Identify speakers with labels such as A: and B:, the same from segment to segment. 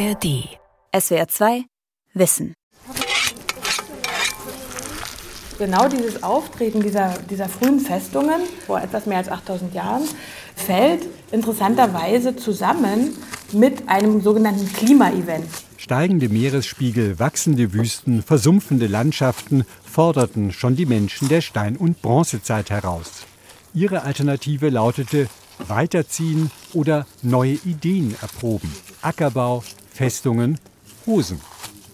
A: ARD. SWR 2 Wissen.
B: Genau dieses Auftreten dieser, dieser frühen Festungen vor etwas mehr als 8000 Jahren fällt interessanterweise zusammen mit einem sogenannten Klimaevent.
C: Steigende Meeresspiegel, wachsende Wüsten, versumpfende Landschaften forderten schon die Menschen der Stein- und Bronzezeit heraus. Ihre Alternative lautete weiterziehen oder neue Ideen erproben. Ackerbau, Festungen, Hosen.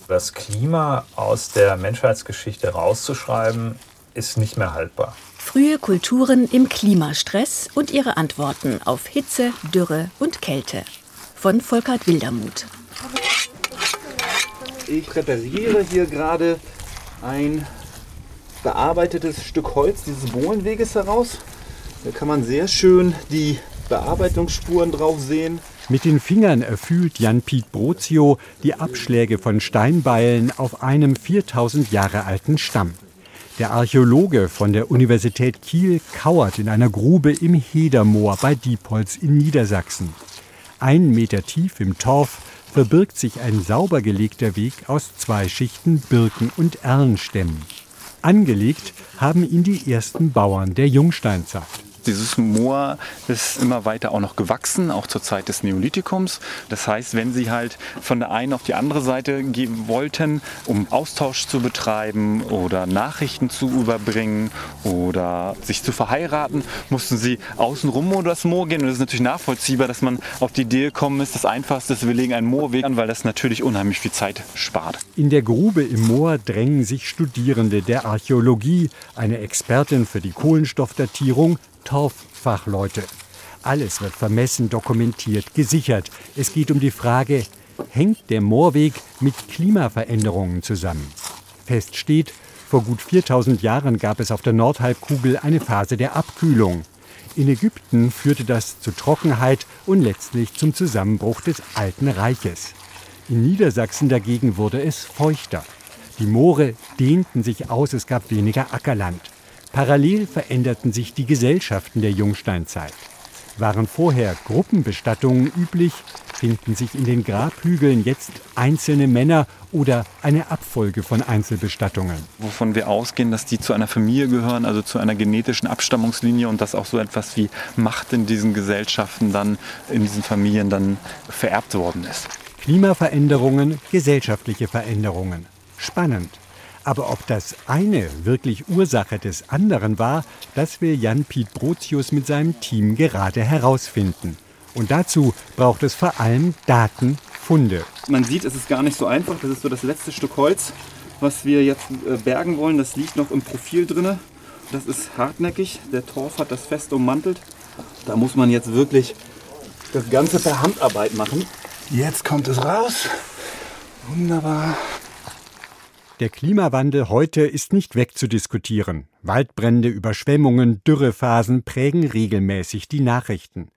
D: Das Klima aus der Menschheitsgeschichte rauszuschreiben, ist nicht mehr haltbar.
A: Frühe Kulturen im Klimastress und ihre Antworten auf Hitze, Dürre und Kälte. Von Volkert Wildermuth.
E: Ich präpariere hier gerade ein bearbeitetes Stück Holz dieses Bohlenweges heraus. Da kann man sehr schön die Bearbeitungsspuren drauf sehen.
C: Mit den Fingern erfühlt Jan-Piet Brozio die Abschläge von Steinbeilen auf einem 4000 Jahre alten Stamm. Der Archäologe von der Universität Kiel kauert in einer Grube im Hedermoor bei Diepholz in Niedersachsen. Ein Meter tief im Torf verbirgt sich ein sauber gelegter Weg aus zwei Schichten Birken- und Erlenstämmen. Angelegt haben ihn die ersten Bauern der Jungsteinzeit.
F: Dieses Moor ist immer weiter auch noch gewachsen, auch zur Zeit des Neolithikums. Das heißt, wenn Sie halt von der einen auf die andere Seite gehen wollten, um Austausch zu betreiben oder Nachrichten zu überbringen oder sich zu verheiraten, mussten Sie außenrum oder das Moor gehen. Und es ist natürlich nachvollziehbar, dass man auf die Idee gekommen ist, das Einfachste ist, wir legen einen Moorweg an, weil das natürlich unheimlich viel Zeit spart.
C: In der Grube im Moor drängen sich Studierende der Archäologie, eine Expertin für die Kohlenstoffdatierung, Torffachleute. Alles wird vermessen, dokumentiert, gesichert. Es geht um die Frage, hängt der Moorweg mit Klimaveränderungen zusammen? Fest steht, vor gut 4000 Jahren gab es auf der Nordhalbkugel eine Phase der Abkühlung. In Ägypten führte das zu Trockenheit und letztlich zum Zusammenbruch des Alten Reiches. In Niedersachsen dagegen wurde es feuchter. Die Moore dehnten sich aus, es gab weniger Ackerland. Parallel veränderten sich die Gesellschaften der Jungsteinzeit. Waren vorher Gruppenbestattungen üblich, finden sich in den Grabhügeln jetzt einzelne Männer oder eine Abfolge von Einzelbestattungen.
F: Wovon wir ausgehen, dass die zu einer Familie gehören, also zu einer genetischen Abstammungslinie und dass auch so etwas wie Macht in diesen Gesellschaften dann, in diesen Familien dann vererbt worden ist.
C: Klimaveränderungen, gesellschaftliche Veränderungen. Spannend. Aber ob das eine wirklich Ursache des anderen war, das will Jan-Piet Brotius mit seinem Team gerade herausfinden. Und dazu braucht es vor allem Datenfunde.
E: Man sieht, es ist gar nicht so einfach. Das ist so das letzte Stück Holz, was wir jetzt äh, bergen wollen. Das liegt noch im Profil drin. Das ist hartnäckig. Der Torf hat das fest ummantelt. Da muss man jetzt wirklich das Ganze per Handarbeit machen. Jetzt kommt es raus. Wunderbar.
C: Der Klimawandel heute ist nicht wegzudiskutieren. Waldbrände, Überschwemmungen, Dürrephasen prägen regelmäßig die Nachrichten.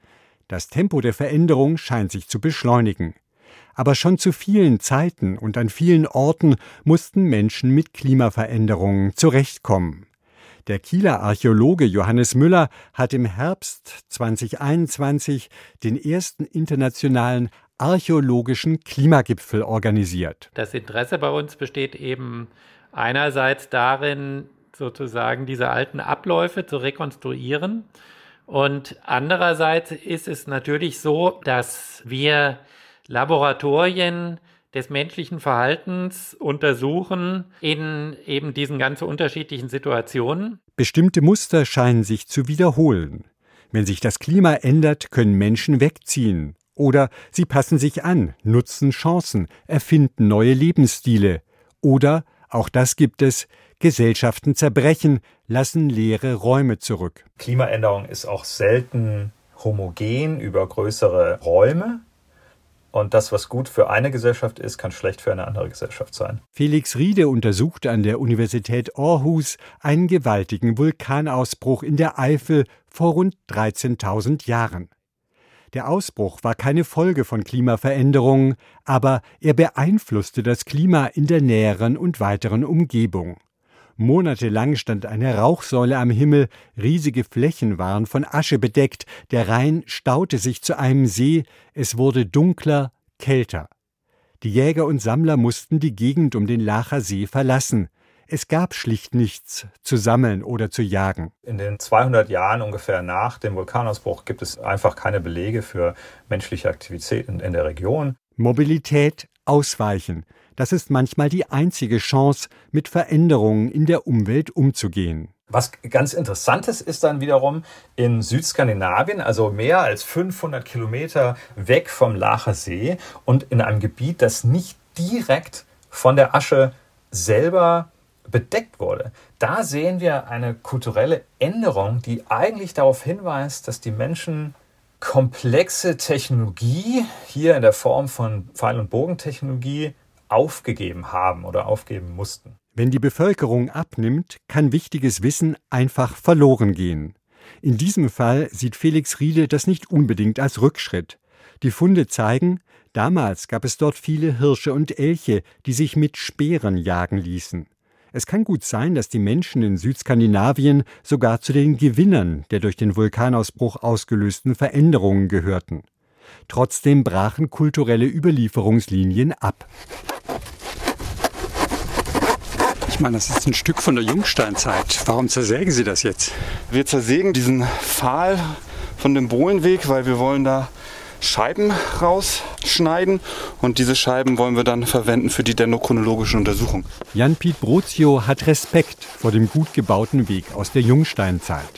C: Das Tempo der Veränderung scheint sich zu beschleunigen. Aber schon zu vielen Zeiten und an vielen Orten mussten Menschen mit Klimaveränderungen zurechtkommen. Der Kieler Archäologe Johannes Müller hat im Herbst 2021 den ersten internationalen archäologischen Klimagipfel organisiert.
G: Das Interesse bei uns besteht eben einerseits darin, sozusagen diese alten Abläufe zu rekonstruieren. Und andererseits ist es natürlich so, dass wir Laboratorien des menschlichen Verhaltens untersuchen in eben diesen ganz unterschiedlichen Situationen.
C: Bestimmte Muster scheinen sich zu wiederholen. Wenn sich das Klima ändert, können Menschen wegziehen. Oder sie passen sich an, nutzen Chancen, erfinden neue Lebensstile. Oder, auch das gibt es, Gesellschaften zerbrechen, lassen leere Räume zurück.
D: Klimaänderung ist auch selten homogen über größere Räume. Und das, was gut für eine Gesellschaft ist, kann schlecht für eine andere Gesellschaft sein.
C: Felix Riede untersuchte an der Universität Aarhus einen gewaltigen Vulkanausbruch in der Eifel vor rund 13.000 Jahren. Der Ausbruch war keine Folge von Klimaveränderungen, aber er beeinflusste das Klima in der näheren und weiteren Umgebung. Monatelang stand eine Rauchsäule am Himmel, riesige Flächen waren von Asche bedeckt, der Rhein staute sich zu einem See, es wurde dunkler, kälter. Die Jäger und Sammler mussten die Gegend um den Lacher See verlassen. Es gab schlicht nichts zu sammeln oder zu jagen.
D: In den 200 Jahren ungefähr nach dem Vulkanausbruch gibt es einfach keine Belege für menschliche Aktivitäten in der Region.
C: Mobilität, Ausweichen. Das ist manchmal die einzige Chance, mit Veränderungen in der Umwelt umzugehen.
D: Was ganz interessantes ist dann wiederum in Südskandinavien, also mehr als 500 Kilometer weg vom Lacher See und in einem Gebiet, das nicht direkt von der Asche selber bedeckt wurde. Da sehen wir eine kulturelle Änderung, die eigentlich darauf hinweist, dass die Menschen komplexe Technologie hier in der Form von Pfeil- und Bogentechnologie aufgegeben haben oder aufgeben mussten.
C: Wenn die Bevölkerung abnimmt, kann wichtiges Wissen einfach verloren gehen. In diesem Fall sieht Felix Riede das nicht unbedingt als Rückschritt. Die Funde zeigen, damals gab es dort viele Hirsche und Elche, die sich mit Speeren jagen ließen. Es kann gut sein, dass die Menschen in Südskandinavien sogar zu den Gewinnern der durch den Vulkanausbruch ausgelösten Veränderungen gehörten. Trotzdem brachen kulturelle Überlieferungslinien ab.
H: Ich meine, das ist ein Stück von der Jungsteinzeit. Warum zersägen Sie das jetzt?
E: Wir zersägen diesen Pfahl von dem Bohlenweg, weil wir wollen da Scheiben rausschneiden und diese Scheiben wollen wir dann verwenden für die dendrochronologische Untersuchung.
C: Jan-Piet Brozio hat Respekt vor dem gut gebauten Weg aus der Jungsteinzeit.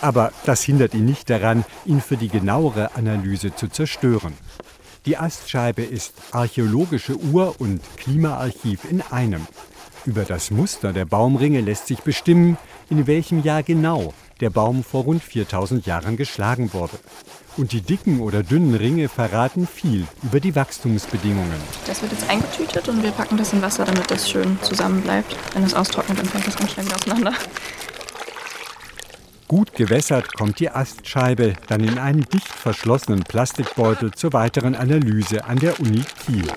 C: Aber das hindert ihn nicht daran, ihn für die genauere Analyse zu zerstören. Die Astscheibe ist archäologische Ur- und Klimaarchiv in einem. Über das Muster der Baumringe lässt sich bestimmen, in welchem Jahr genau der Baum vor rund 4000 Jahren geschlagen wurde. Und die dicken oder dünnen Ringe verraten viel über die Wachstumsbedingungen.
I: Das wird jetzt eingetütet und wir packen das in Wasser, damit das schön zusammen bleibt. Wenn es austrocknet, dann fällt das ganz schnell wieder auseinander.
C: Gut gewässert kommt die Astscheibe dann in einen dicht verschlossenen Plastikbeutel zur weiteren Analyse an der Uni Kiel.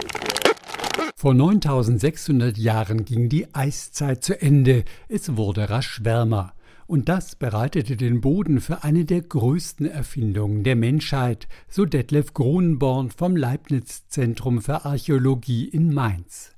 J: Vor 9600 Jahren ging die Eiszeit zu Ende. Es wurde rasch wärmer. Und das bereitete den Boden für eine der größten Erfindungen der Menschheit, so Detlef Kronenborn vom Leibniz Zentrum für Archäologie in Mainz.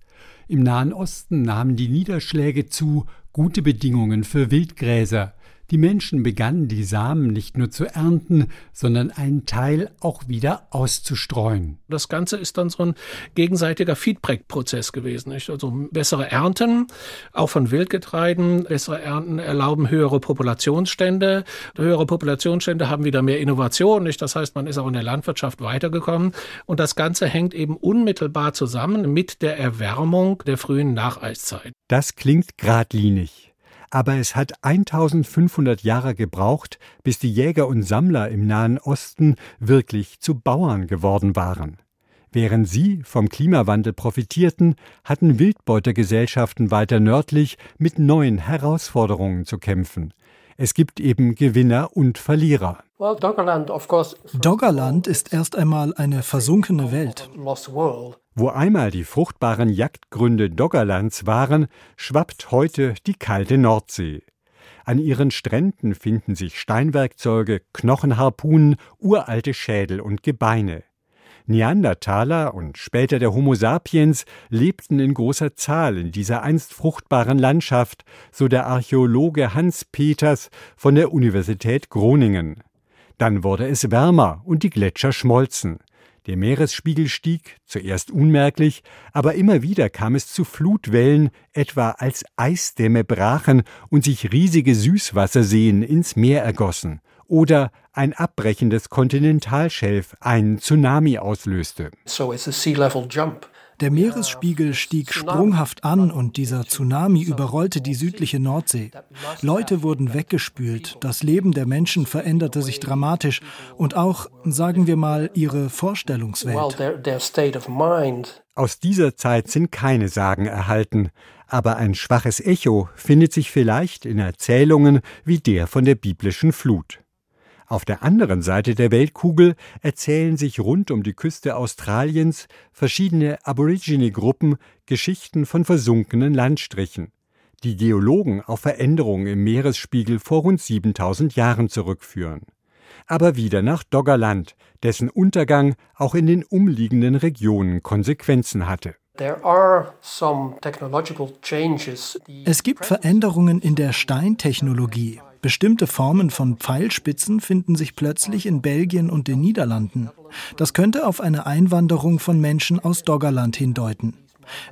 J: Im Nahen Osten nahmen die Niederschläge zu, gute Bedingungen für Wildgräser. Die Menschen begannen die Samen nicht nur zu ernten, sondern einen Teil auch wieder auszustreuen.
K: Das Ganze ist dann so ein gegenseitiger Feedback-Prozess gewesen. Nicht? Also bessere Ernten, auch von Wildgetreiden, bessere Ernten erlauben höhere Populationsstände. Höhere Populationsstände haben wieder mehr Innovation. Nicht? Das heißt, man ist auch in der Landwirtschaft weitergekommen. Und das Ganze hängt eben unmittelbar zusammen mit der Erwärmung der frühen Nacheiszeit.
C: Das klingt geradlinig aber es hat 1500 Jahre gebraucht, bis die Jäger und Sammler im Nahen Osten wirklich zu Bauern geworden waren. Während sie vom Klimawandel profitierten, hatten Wildbeutergesellschaften weiter nördlich mit neuen Herausforderungen zu kämpfen. Es gibt eben Gewinner und Verlierer.
L: Doggerland ist erst einmal eine versunkene Welt.
C: Wo einmal die fruchtbaren Jagdgründe Doggerlands waren, schwappt heute die kalte Nordsee. An ihren Stränden finden sich Steinwerkzeuge, Knochenharpunen, uralte Schädel und Gebeine. Neandertaler und später der Homo sapiens lebten in großer Zahl in dieser einst fruchtbaren Landschaft, so der Archäologe Hans Peters von der Universität Groningen. Dann wurde es wärmer und die Gletscher schmolzen. Der Meeresspiegel stieg, zuerst unmerklich, aber immer wieder kam es zu Flutwellen, etwa als Eisdämme brachen und sich riesige Süßwasserseen ins Meer ergossen oder ein abbrechendes Kontinentalschelf einen Tsunami auslöste.
L: So it's a sea level jump. Der Meeresspiegel stieg sprunghaft an und dieser Tsunami überrollte die südliche Nordsee. Leute wurden weggespült, das Leben der Menschen veränderte sich dramatisch und auch, sagen wir mal, ihre Vorstellungswelt.
C: Aus dieser Zeit sind keine Sagen erhalten, aber ein schwaches Echo findet sich vielleicht in Erzählungen wie der von der biblischen Flut. Auf der anderen Seite der Weltkugel erzählen sich rund um die Küste Australiens verschiedene Aborigine-Gruppen Geschichten von versunkenen Landstrichen, die Geologen auf Veränderungen im Meeresspiegel vor rund 7000 Jahren zurückführen. aber wieder nach Doggerland, dessen Untergang auch in den umliegenden Regionen Konsequenzen hatte.
L: Es gibt Veränderungen in der Steintechnologie. Bestimmte Formen von Pfeilspitzen finden sich plötzlich in Belgien und den Niederlanden. Das könnte auf eine Einwanderung von Menschen aus Doggerland hindeuten.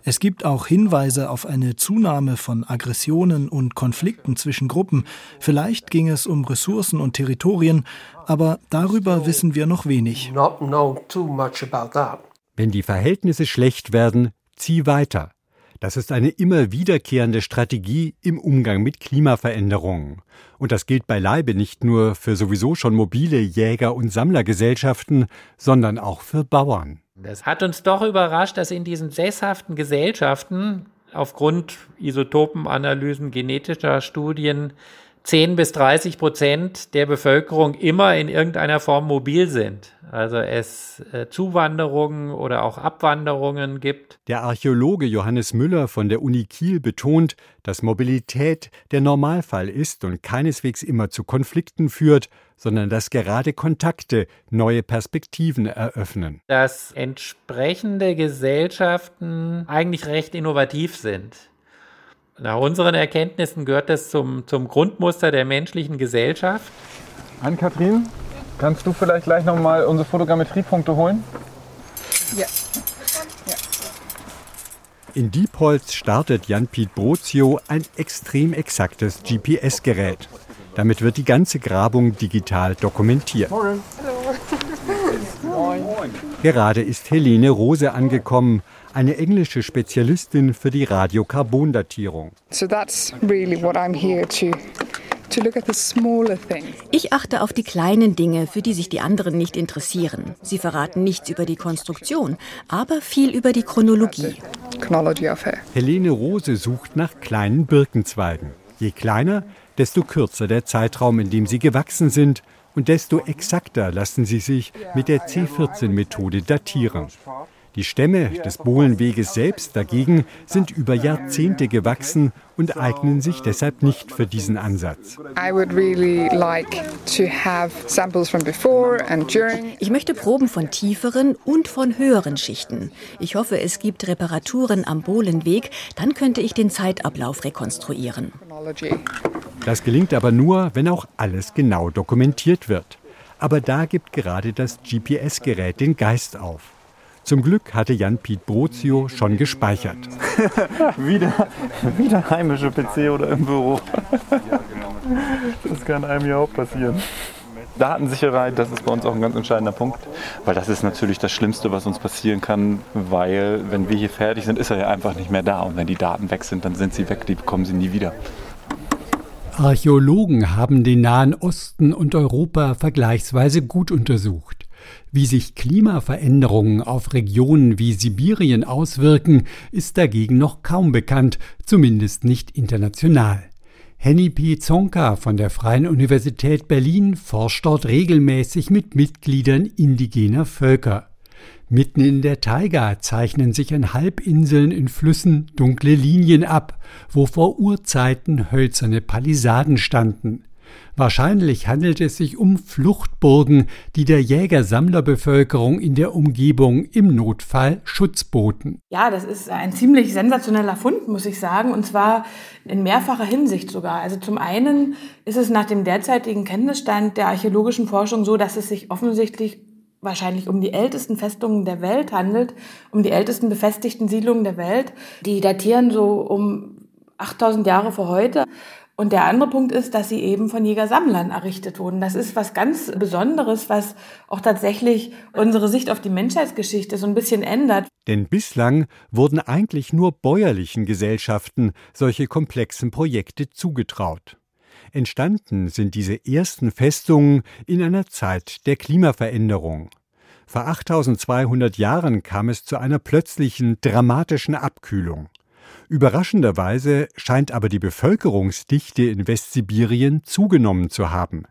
L: Es gibt auch Hinweise auf eine Zunahme von Aggressionen und Konflikten zwischen Gruppen. Vielleicht ging es um Ressourcen und Territorien, aber darüber wissen wir noch wenig.
C: Wenn die Verhältnisse schlecht werden, zieh weiter. Das ist eine immer wiederkehrende Strategie im Umgang mit Klimaveränderungen. Und das gilt beileibe nicht nur für sowieso schon mobile Jäger- und Sammlergesellschaften, sondern auch für Bauern.
G: Das hat uns doch überrascht, dass in diesen sesshaften Gesellschaften aufgrund Isotopenanalysen, genetischer Studien 10 bis 30 Prozent der Bevölkerung immer in irgendeiner Form mobil sind. Also es äh, Zuwanderungen oder auch Abwanderungen gibt.
C: Der Archäologe Johannes Müller von der Uni Kiel betont, dass Mobilität der Normalfall ist und keineswegs immer zu Konflikten führt, sondern dass gerade Kontakte neue Perspektiven eröffnen.
G: Dass entsprechende Gesellschaften eigentlich recht innovativ sind. Nach unseren Erkenntnissen gehört das zum, zum Grundmuster der menschlichen Gesellschaft.
E: Ann-Kathrin, kannst du vielleicht gleich nochmal unsere Fotogrammetriepunkte holen?
M: Ja.
C: ja. In Diepholz startet Jan-Piet Brozio ein extrem exaktes GPS-Gerät. Damit wird die ganze Grabung digital dokumentiert. Morgen. Hallo. Gerade ist Helene Rose angekommen, eine englische Spezialistin für die Radiokarbondatierung.
M: So that's really what I'm here to
A: ich achte auf die kleinen Dinge, für die sich die anderen nicht interessieren. Sie verraten nichts über die Konstruktion, aber viel über die Chronologie.
C: Helene Rose sucht nach kleinen Birkenzweigen. Je kleiner, desto kürzer der Zeitraum, in dem sie gewachsen sind und desto exakter lassen sie sich mit der C14-Methode datieren. Die Stämme des Bohlenweges selbst dagegen sind über Jahrzehnte gewachsen und eignen sich deshalb nicht für diesen Ansatz.
A: Ich möchte Proben von tieferen und von höheren Schichten. Ich hoffe, es gibt Reparaturen am Bohlenweg, dann könnte ich den Zeitablauf rekonstruieren.
C: Das gelingt aber nur, wenn auch alles genau dokumentiert wird. Aber da gibt gerade das GPS-Gerät den Geist auf. Zum Glück hatte Jan-Piet Brozio schon gespeichert.
E: wieder, wieder heimische PC oder im Büro. das kann einem ja auch passieren. Datensicherheit, das ist bei uns auch ein ganz entscheidender Punkt, weil das ist natürlich das Schlimmste, was uns passieren kann, weil wenn wir hier fertig sind, ist er ja einfach nicht mehr da und wenn die Daten weg sind, dann sind sie weg, die bekommen sie nie wieder.
J: Archäologen haben den Nahen Osten und Europa vergleichsweise gut untersucht. Wie sich Klimaveränderungen auf Regionen wie Sibirien auswirken, ist dagegen noch kaum bekannt, zumindest nicht international. Henny P. Zonka von der Freien Universität Berlin forscht dort regelmäßig mit Mitgliedern indigener Völker. Mitten in der Taiga zeichnen sich an Halbinseln in Flüssen dunkle Linien ab, wo vor Urzeiten hölzerne Palisaden standen. Wahrscheinlich handelt es sich um Fluchtburgen, die der Jägersammlerbevölkerung in der Umgebung im Notfall Schutz boten.
B: Ja, das ist ein ziemlich sensationeller Fund, muss ich sagen, und zwar in mehrfacher Hinsicht sogar. Also zum einen ist es nach dem derzeitigen Kenntnisstand der archäologischen Forschung so, dass es sich offensichtlich wahrscheinlich um die ältesten Festungen der Welt handelt, um die ältesten befestigten Siedlungen der Welt. Die datieren so um 8000 Jahre vor heute. Und der andere Punkt ist, dass sie eben von Jägersammlern errichtet wurden. Das ist was ganz Besonderes, was auch tatsächlich unsere Sicht auf die Menschheitsgeschichte so ein bisschen ändert.
C: Denn bislang wurden eigentlich nur bäuerlichen Gesellschaften solche komplexen Projekte zugetraut. Entstanden sind diese ersten Festungen in einer Zeit der Klimaveränderung. Vor 8200 Jahren kam es zu einer plötzlichen, dramatischen Abkühlung. Überraschenderweise scheint aber die Bevölkerungsdichte in Westsibirien zugenommen zu haben.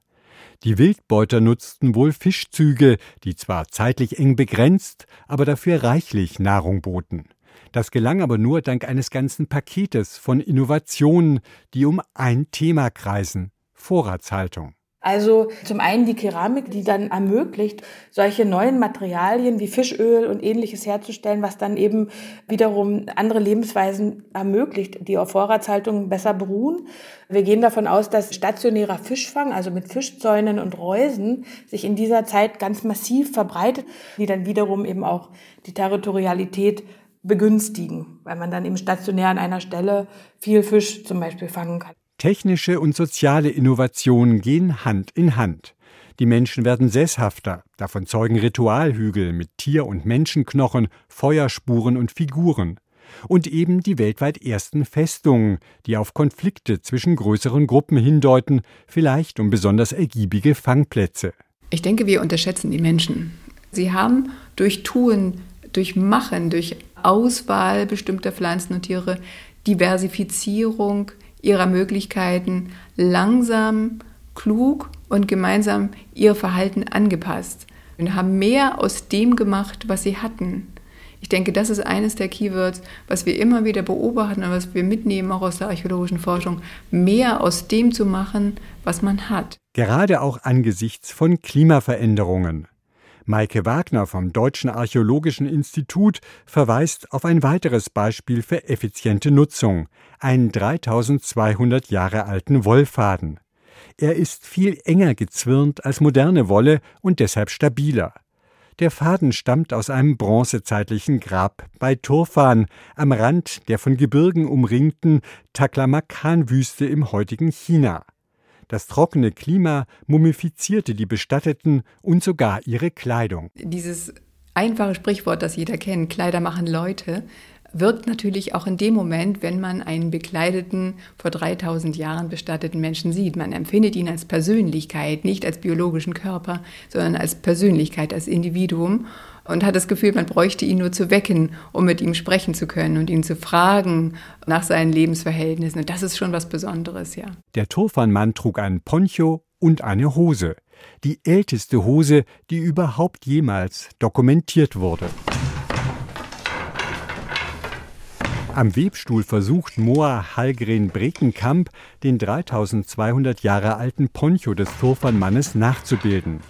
C: Die Wildbeuter nutzten wohl Fischzüge, die zwar zeitlich eng begrenzt, aber dafür reichlich Nahrung boten. Das gelang aber nur dank eines ganzen Paketes von Innovationen, die um ein Thema kreisen Vorratshaltung.
B: Also zum einen die Keramik, die dann ermöglicht, solche neuen Materialien wie Fischöl und ähnliches herzustellen, was dann eben wiederum andere Lebensweisen ermöglicht, die auf Vorratshaltung besser beruhen. Wir gehen davon aus, dass stationärer Fischfang, also mit Fischzäunen und Reusen, sich in dieser Zeit ganz massiv verbreitet, die dann wiederum eben auch die Territorialität begünstigen, weil man dann eben stationär an einer Stelle viel Fisch zum Beispiel fangen kann.
C: Technische und soziale Innovationen gehen Hand in Hand. Die Menschen werden sesshafter, davon zeugen Ritualhügel mit Tier- und Menschenknochen, Feuerspuren und Figuren. Und eben die weltweit ersten Festungen, die auf Konflikte zwischen größeren Gruppen hindeuten, vielleicht um besonders ergiebige Fangplätze.
N: Ich denke, wir unterschätzen die Menschen. Sie haben durch Tun, durch Machen, durch Auswahl bestimmter Pflanzen und Tiere, Diversifizierung, ihrer Möglichkeiten langsam, klug und gemeinsam ihr Verhalten angepasst und haben mehr aus dem gemacht, was sie hatten. Ich denke, das ist eines der Keywords, was wir immer wieder beobachten und was wir mitnehmen, auch aus der archäologischen Forschung, mehr aus dem zu machen, was man hat.
C: Gerade auch angesichts von Klimaveränderungen. Maike Wagner vom Deutschen Archäologischen Institut verweist auf ein weiteres Beispiel für effiziente Nutzung, einen 3200 Jahre alten Wollfaden. Er ist viel enger gezwirnt als moderne Wolle und deshalb stabiler. Der Faden stammt aus einem bronzezeitlichen Grab bei Turfan am Rand der von Gebirgen umringten Taklamakan-Wüste im heutigen China. Das trockene Klima mumifizierte die Bestatteten und sogar ihre Kleidung.
N: Dieses einfache Sprichwort, das jeder kennt, Kleider machen Leute, wirkt natürlich auch in dem Moment, wenn man einen bekleideten, vor 3000 Jahren bestatteten Menschen sieht. Man empfindet ihn als Persönlichkeit, nicht als biologischen Körper, sondern als Persönlichkeit, als Individuum und hat das Gefühl, man bräuchte ihn nur zu wecken, um mit ihm sprechen zu können und ihn zu fragen nach seinen Lebensverhältnissen. Und das ist schon was Besonderes, ja.
C: Der Turfanmann trug einen Poncho und eine Hose. Die älteste Hose, die überhaupt jemals dokumentiert wurde. Am Webstuhl versucht Moa Hallgren Brekenkamp, den 3200 Jahre alten Poncho des Turfanmannes nachzubilden.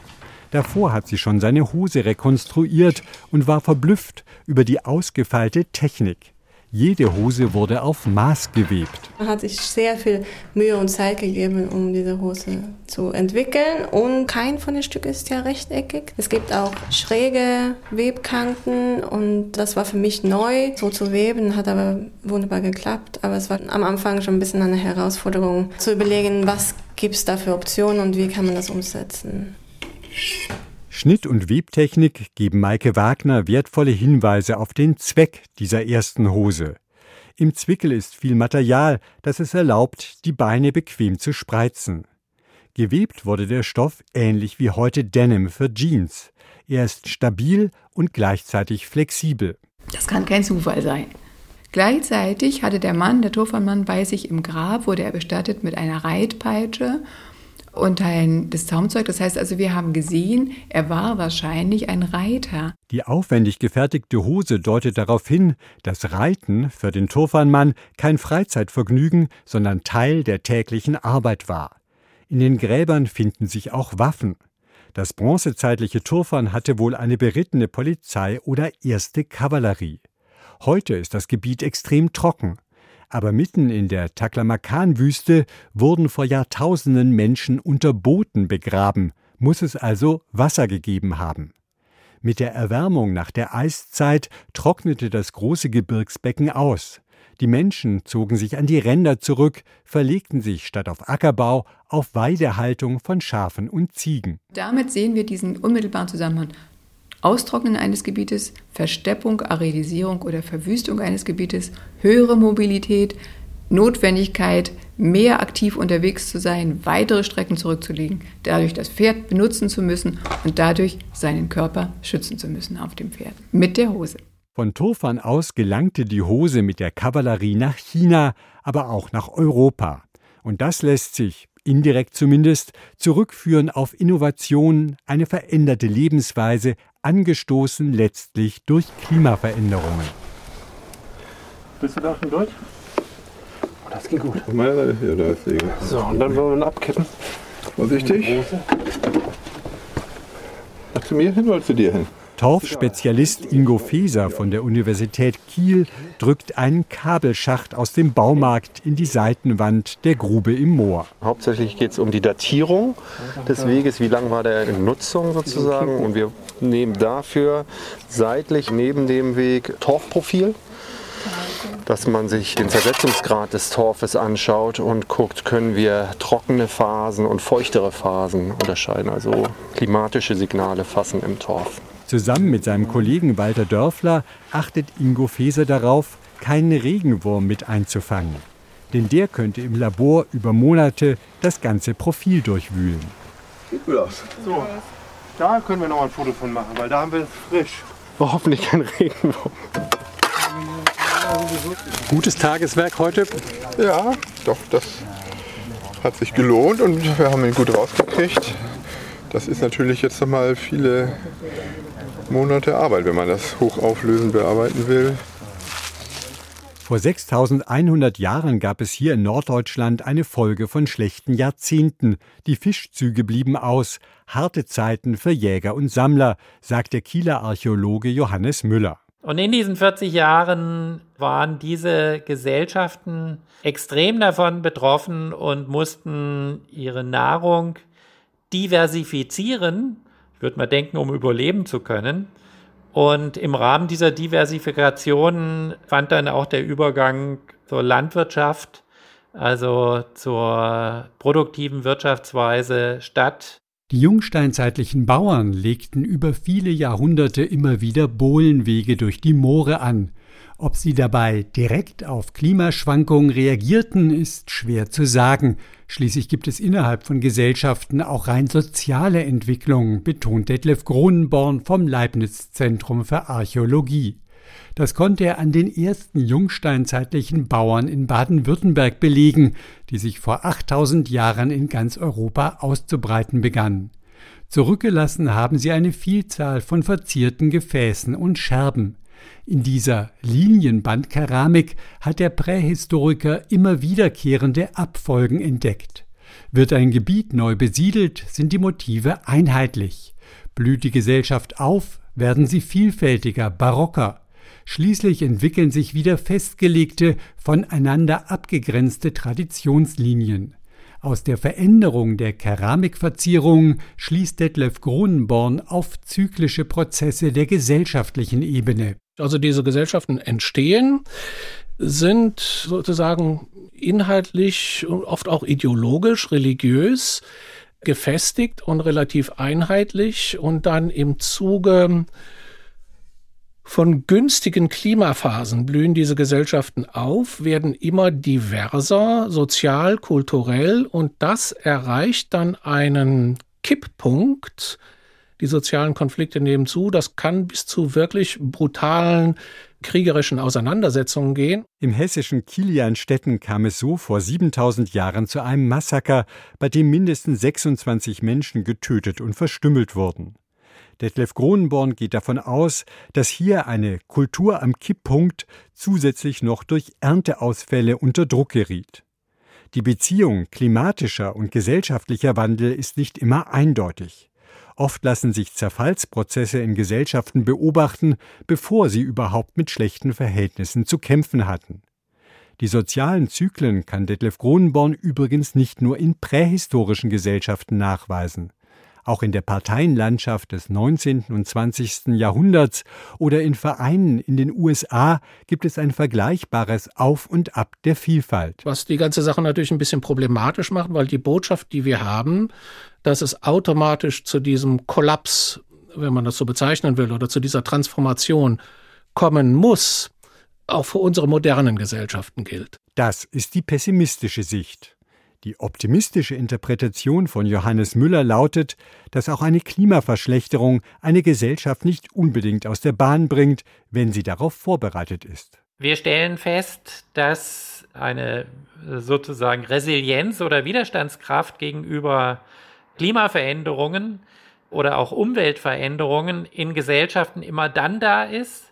C: Davor hat sie schon seine Hose rekonstruiert und war verblüfft über die ausgefeilte Technik. Jede Hose wurde auf Maß gewebt.
O: Man hat sich sehr viel Mühe und Zeit gegeben, um diese Hose zu entwickeln. Und kein von den Stücken ist ja rechteckig. Es gibt auch schräge Webkanten und das war für mich neu, so zu weben, hat aber wunderbar geklappt. Aber es war am Anfang schon ein bisschen eine Herausforderung, zu überlegen, was gibt es da für Optionen und wie kann man das umsetzen.
C: Schnitt- und Webtechnik geben Maike Wagner wertvolle Hinweise auf den Zweck dieser ersten Hose. Im Zwickel ist viel Material, das es erlaubt, die Beine bequem zu spreizen. Gewebt wurde der Stoff ähnlich wie heute Denim für Jeans. Er ist stabil und gleichzeitig flexibel.
N: Das kann kein Zufall sein. Gleichzeitig hatte der Mann, der Turfanmann, bei sich im Grab, wurde er bestattet mit einer Reitpeitsche und Teilen des Zaumzeugs. Das heißt also, wir haben gesehen, er war wahrscheinlich ein Reiter.
C: Die aufwendig gefertigte Hose deutet darauf hin, dass Reiten für den Turfanmann kein Freizeitvergnügen, sondern Teil der täglichen Arbeit war. In den Gräbern finden sich auch Waffen. Das bronzezeitliche Turfan hatte wohl eine berittene Polizei oder erste Kavallerie. Heute ist das Gebiet extrem trocken aber mitten in der Taklamakan-Wüste wurden vor Jahrtausenden Menschen unter Booten begraben, muss es also Wasser gegeben haben. Mit der Erwärmung nach der Eiszeit trocknete das große Gebirgsbecken aus. Die Menschen zogen sich an die Ränder zurück, verlegten sich statt auf Ackerbau auf Weidehaltung von Schafen und Ziegen.
N: Damit sehen wir diesen unmittelbaren Zusammenhang Austrocknen eines Gebietes, Versteppung, Aridisierung oder Verwüstung eines Gebietes, höhere Mobilität, Notwendigkeit, mehr aktiv unterwegs zu sein, weitere Strecken zurückzulegen, dadurch das Pferd benutzen zu müssen und dadurch seinen Körper schützen zu müssen auf dem Pferd mit der Hose.
C: Von Turfan aus gelangte die Hose mit der Kavallerie nach China, aber auch nach Europa. Und das lässt sich indirekt zumindest, zurückführen auf Innovationen, eine veränderte Lebensweise, angestoßen letztlich durch Klimaveränderungen.
K: Bist du da schon durch? Oh, das geht gut.
E: Auf meiner Seite, da ist
K: So, und dann wollen wir ihn abkippen.
P: Vorsichtig. Zu mir hin oder zu dir hin?
C: Torfspezialist Ingo Feser von der Universität Kiel drückt einen Kabelschacht aus dem Baumarkt in die Seitenwand der Grube im Moor.
Q: Hauptsächlich geht es um die Datierung des Weges, wie lang war der in Nutzung sozusagen. Und wir nehmen dafür seitlich neben dem Weg Torfprofil dass man sich den Zersetzungsgrad des Torfes anschaut und guckt, können wir trockene Phasen und feuchtere Phasen unterscheiden, also klimatische Signale fassen im Torf.
C: Zusammen mit seinem Kollegen Walter Dörfler achtet Ingo Feser darauf, keinen Regenwurm mit einzufangen. Denn der könnte im Labor über Monate das ganze Profil durchwühlen.
P: Sieht gut aus.
R: So, da können wir noch ein Foto von machen, weil da haben wir es frisch.
Q: Hoffentlich kein Regenwurm.
H: Gutes Tageswerk heute?
P: Ja, doch, das hat sich gelohnt und wir haben ihn gut rausgekriegt. Das ist natürlich jetzt noch mal viele Monate Arbeit, wenn man das hochauflösend bearbeiten will.
C: Vor 6100 Jahren gab es hier in Norddeutschland eine Folge von schlechten Jahrzehnten. Die Fischzüge blieben aus. Harte Zeiten für Jäger und Sammler, sagt der Kieler Archäologe Johannes Müller.
G: Und in diesen 40 Jahren waren diese Gesellschaften extrem davon betroffen und mussten ihre Nahrung diversifizieren, würde man denken, um überleben zu können. Und im Rahmen dieser Diversifikation fand dann auch der Übergang zur Landwirtschaft, also zur produktiven Wirtschaftsweise statt.
J: Die jungsteinzeitlichen Bauern legten über viele Jahrhunderte immer wieder Bohlenwege durch die Moore an. Ob sie dabei direkt auf Klimaschwankungen reagierten, ist schwer zu sagen. Schließlich gibt es innerhalb von Gesellschaften auch rein soziale Entwicklungen, betont Detlef Kronenborn vom Leibniz Zentrum für Archäologie. Das konnte er an den ersten jungsteinzeitlichen Bauern in Baden-Württemberg belegen, die sich vor 8000 Jahren in ganz Europa auszubreiten begannen. Zurückgelassen haben sie eine Vielzahl von verzierten Gefäßen und Scherben. In dieser Linienbandkeramik hat der Prähistoriker immer wiederkehrende Abfolgen entdeckt. Wird ein Gebiet neu besiedelt, sind die Motive einheitlich. Blüht die Gesellschaft auf, werden sie vielfältiger, barocker. Schließlich entwickeln sich wieder festgelegte, voneinander abgegrenzte Traditionslinien. Aus der Veränderung der Keramikverzierungen schließt Detlef Grunenborn auf zyklische Prozesse der gesellschaftlichen Ebene.
K: Also diese Gesellschaften entstehen, sind sozusagen inhaltlich und oft auch ideologisch, religiös gefestigt und relativ einheitlich und dann im Zuge von günstigen Klimaphasen blühen diese Gesellschaften auf, werden immer diverser, sozial, kulturell und das erreicht dann einen Kipppunkt. Die sozialen Konflikte nehmen zu. Das kann bis zu wirklich brutalen kriegerischen Auseinandersetzungen gehen.
C: Im hessischen Kilianstetten kam es so vor 7000 Jahren zu einem Massaker, bei dem mindestens 26 Menschen getötet und verstümmelt wurden. Detlef Kronenborn geht davon aus, dass hier eine Kultur am Kipppunkt zusätzlich noch durch Ernteausfälle unter Druck geriet. Die Beziehung klimatischer und gesellschaftlicher Wandel ist nicht immer eindeutig. Oft lassen sich Zerfallsprozesse in Gesellschaften beobachten, bevor sie überhaupt mit schlechten Verhältnissen zu kämpfen hatten. Die sozialen Zyklen kann Detlef Kronenborn übrigens nicht nur in prähistorischen Gesellschaften nachweisen. Auch in der Parteienlandschaft des 19. und 20. Jahrhunderts oder in Vereinen in den USA gibt es ein vergleichbares Auf und Ab der Vielfalt.
K: Was die ganze Sache natürlich ein bisschen problematisch macht, weil die Botschaft, die wir haben, dass es automatisch zu diesem Kollaps, wenn man das so bezeichnen will, oder zu dieser Transformation kommen muss, auch für unsere modernen Gesellschaften gilt.
C: Das ist die pessimistische Sicht. Die optimistische Interpretation von Johannes Müller lautet, dass auch eine Klimaverschlechterung eine Gesellschaft nicht unbedingt aus der Bahn bringt, wenn sie darauf vorbereitet ist.
G: Wir stellen fest, dass eine sozusagen Resilienz oder Widerstandskraft gegenüber Klimaveränderungen oder auch Umweltveränderungen in Gesellschaften immer dann da ist,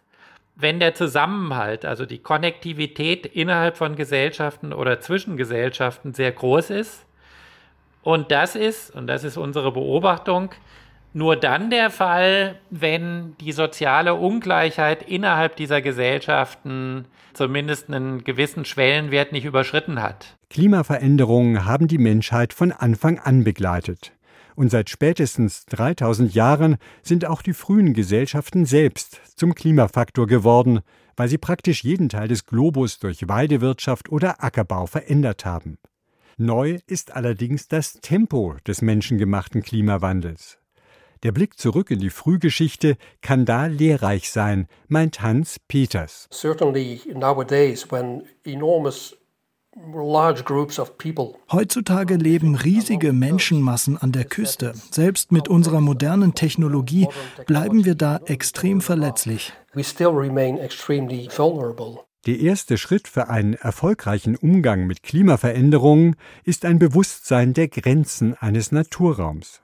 G: wenn der Zusammenhalt, also die Konnektivität innerhalb von Gesellschaften oder zwischen Gesellschaften sehr groß ist Und das ist, und das ist unsere Beobachtung, nur dann der Fall, wenn die soziale Ungleichheit innerhalb dieser Gesellschaften zumindest einen gewissen Schwellenwert nicht überschritten hat.
C: Klimaveränderungen haben die Menschheit von Anfang an begleitet. Und seit spätestens 3000 Jahren sind auch die frühen Gesellschaften selbst zum Klimafaktor geworden, weil sie praktisch jeden Teil des Globus durch Weidewirtschaft oder Ackerbau verändert haben. Neu ist allerdings das Tempo des menschengemachten Klimawandels. Der Blick zurück in die Frühgeschichte kann da lehrreich sein, meint Hans Peters.
S: Certainly nowadays when enormous
L: Heutzutage leben riesige Menschenmassen an der Küste. Selbst mit unserer modernen Technologie bleiben wir da extrem verletzlich.
C: Der erste Schritt für einen erfolgreichen Umgang mit Klimaveränderungen ist ein Bewusstsein der Grenzen eines Naturraums.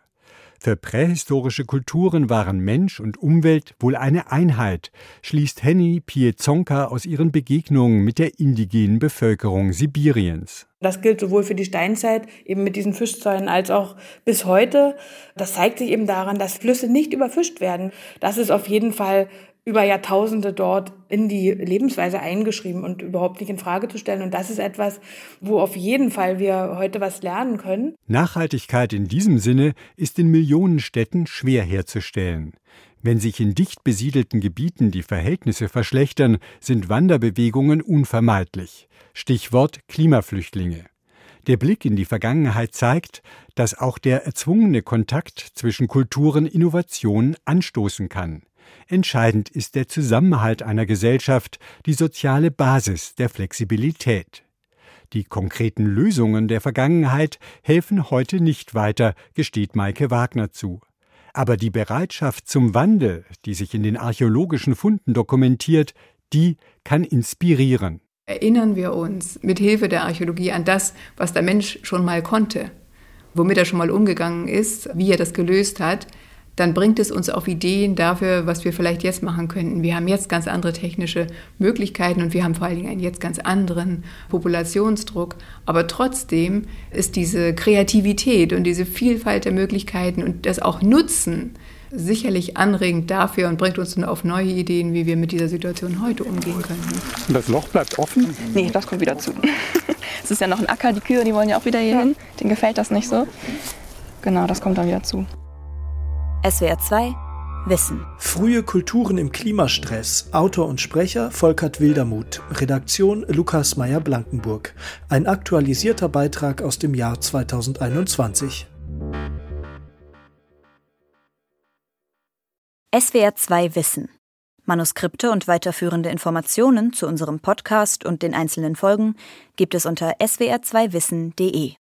C: Für prähistorische Kulturen waren Mensch und Umwelt wohl eine Einheit, schließt Henny Piezonka aus ihren Begegnungen mit der indigenen Bevölkerung Sibiriens.
B: Das gilt sowohl für die Steinzeit, eben mit diesen Fischzäunen, als auch bis heute. Das zeigt sich eben daran, dass Flüsse nicht überfischt werden. Das ist auf jeden Fall über Jahrtausende dort in die Lebensweise eingeschrieben und überhaupt nicht in Frage zu stellen. Und das ist etwas, wo auf jeden Fall wir heute was lernen können.
C: Nachhaltigkeit in diesem Sinne ist in Millionen Städten schwer herzustellen. Wenn sich in dicht besiedelten Gebieten die Verhältnisse verschlechtern, sind Wanderbewegungen unvermeidlich. Stichwort Klimaflüchtlinge. Der Blick in die Vergangenheit zeigt, dass auch der erzwungene Kontakt zwischen Kulturen Innovationen anstoßen kann. Entscheidend ist der Zusammenhalt einer Gesellschaft, die soziale Basis der Flexibilität. Die konkreten Lösungen der Vergangenheit helfen heute nicht weiter, gesteht Maike Wagner zu. Aber die Bereitschaft zum Wandel, die sich in den archäologischen Funden dokumentiert, die kann inspirieren.
N: Erinnern wir uns mit Hilfe der Archäologie an das, was der Mensch schon mal konnte, womit er schon mal umgegangen ist, wie er das gelöst hat, dann bringt es uns auf Ideen dafür, was wir vielleicht jetzt machen könnten. Wir haben jetzt ganz andere technische Möglichkeiten und wir haben vor allen Dingen einen jetzt ganz anderen Populationsdruck. Aber trotzdem ist diese Kreativität und diese Vielfalt der Möglichkeiten und das auch Nutzen sicherlich anregend dafür und bringt uns auf neue Ideen, wie wir mit dieser Situation heute umgehen könnten.
H: Und das Loch bleibt offen?
I: Nee, das kommt wieder zu. Es ist ja noch ein Acker, die Kühe, die wollen ja auch wieder hier hin. Denen gefällt das nicht so. Genau, das kommt dann wieder zu.
A: SWR 2 Wissen.
L: Frühe Kulturen im Klimastress. Autor und Sprecher Volkert Wildermuth. Redaktion Lukas Meyer-Blankenburg. Ein aktualisierter Beitrag aus dem Jahr 2021.
A: SWR 2 Wissen. Manuskripte und weiterführende Informationen zu unserem Podcast und den einzelnen Folgen gibt es unter swr2wissen.de.